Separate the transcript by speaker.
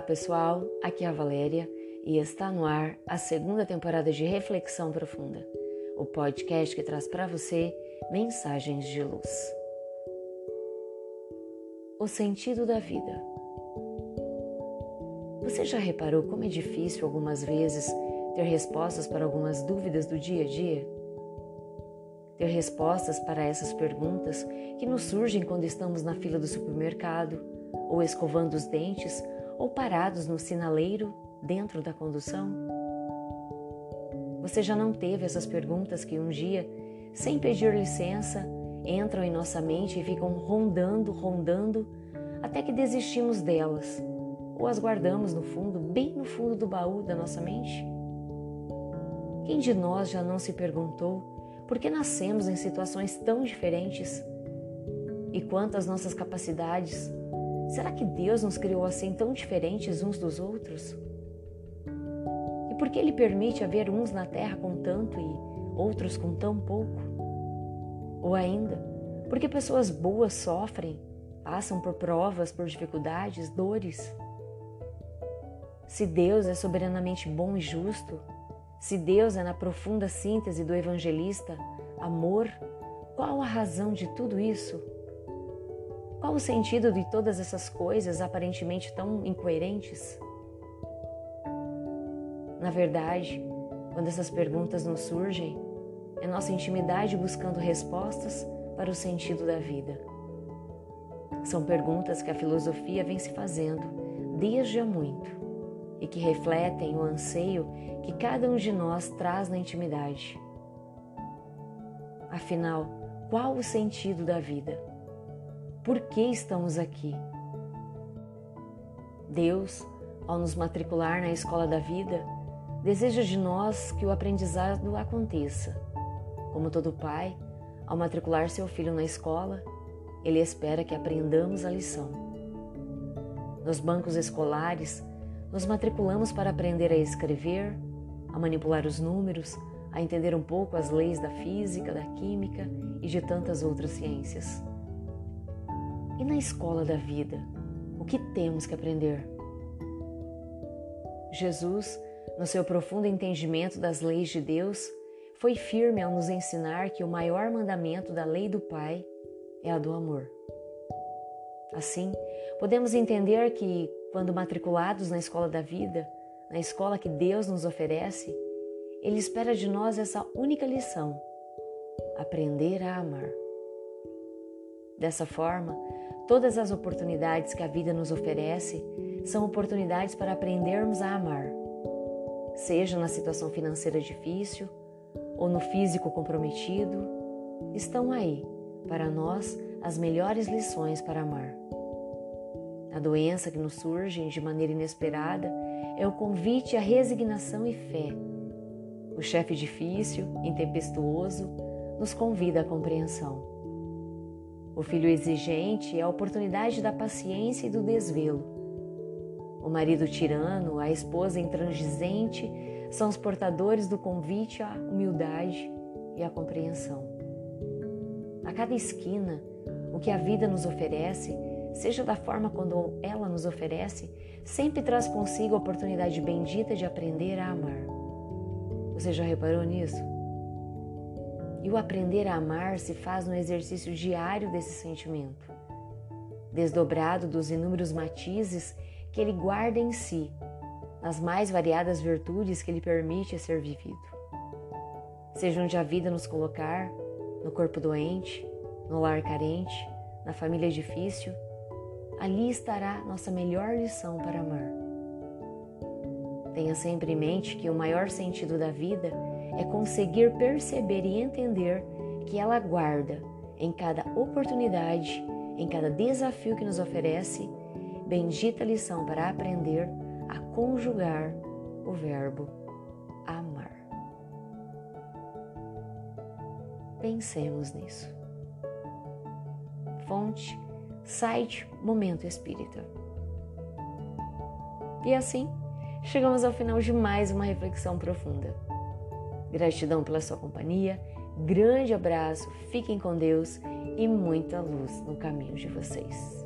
Speaker 1: Olá pessoal, aqui é a Valéria e está no ar a segunda temporada de Reflexão Profunda, o podcast que traz para você mensagens de luz. O sentido da vida. Você já reparou como é difícil algumas vezes ter respostas para algumas dúvidas do dia a dia? Ter respostas para essas perguntas que nos surgem quando estamos na fila do supermercado, ou escovando os dentes, ou parados no sinaleiro dentro da condução? Você já não teve essas perguntas que um dia, sem pedir licença, entram em nossa mente e ficam rondando, rondando, até que desistimos delas ou as guardamos no fundo, bem no fundo do baú da nossa mente? Quem de nós já não se perguntou por que nascemos em situações tão diferentes? E quantas nossas capacidades Será que Deus nos criou assim tão diferentes uns dos outros? E por que Ele permite haver uns na terra com tanto e outros com tão pouco? Ou ainda, porque pessoas boas sofrem, passam por provas, por dificuldades, dores? Se Deus é soberanamente bom e justo, se Deus é na profunda síntese do evangelista amor, qual a razão de tudo isso? Qual o sentido de todas essas coisas aparentemente tão incoerentes? Na verdade, quando essas perguntas nos surgem, é nossa intimidade buscando respostas para o sentido da vida. São perguntas que a filosofia vem se fazendo desde há muito e que refletem o anseio que cada um de nós traz na intimidade. Afinal, qual o sentido da vida? Por que estamos aqui. Deus, ao nos matricular na escola da vida, deseja de nós que o aprendizado aconteça. Como todo pai, ao matricular seu filho na escola, ele espera que aprendamos a lição. Nos bancos escolares, nos matriculamos para aprender a escrever, a manipular os números, a entender um pouco as leis da física, da química e de tantas outras ciências. E na escola da vida, o que temos que aprender? Jesus, no seu profundo entendimento das leis de Deus, foi firme ao nos ensinar que o maior mandamento da lei do Pai é a do amor. Assim, podemos entender que, quando matriculados na escola da vida, na escola que Deus nos oferece, Ele espera de nós essa única lição: aprender a amar. Dessa forma, Todas as oportunidades que a vida nos oferece são oportunidades para aprendermos a amar, seja na situação financeira difícil ou no físico comprometido, estão aí para nós as melhores lições para amar. A doença que nos surge de maneira inesperada é o convite à resignação e fé. O chefe difícil, intempestuoso, nos convida à compreensão. O filho exigente é a oportunidade da paciência e do desvelo. O marido tirano, a esposa intransigente são os portadores do convite à humildade e à compreensão. A cada esquina, o que a vida nos oferece, seja da forma quando ela nos oferece, sempre traz consigo a oportunidade bendita de aprender a amar. Você já reparou nisso? E o aprender a amar se faz no exercício diário desse sentimento, desdobrado dos inúmeros matizes que ele guarda em si, nas mais variadas virtudes que ele permite ser vivido. Seja onde a vida nos colocar, no corpo doente, no lar carente, na família difícil, ali estará nossa melhor lição para amar. Tenha sempre em mente que o maior sentido da vida é conseguir perceber e entender que ela guarda em cada oportunidade, em cada desafio que nos oferece, bendita lição para aprender a conjugar o verbo amar. Pensemos nisso. Fonte, site Momento Espírita. E assim, chegamos ao final de mais uma reflexão profunda. Gratidão pela sua companhia, grande abraço, fiquem com Deus e muita luz no caminho de vocês.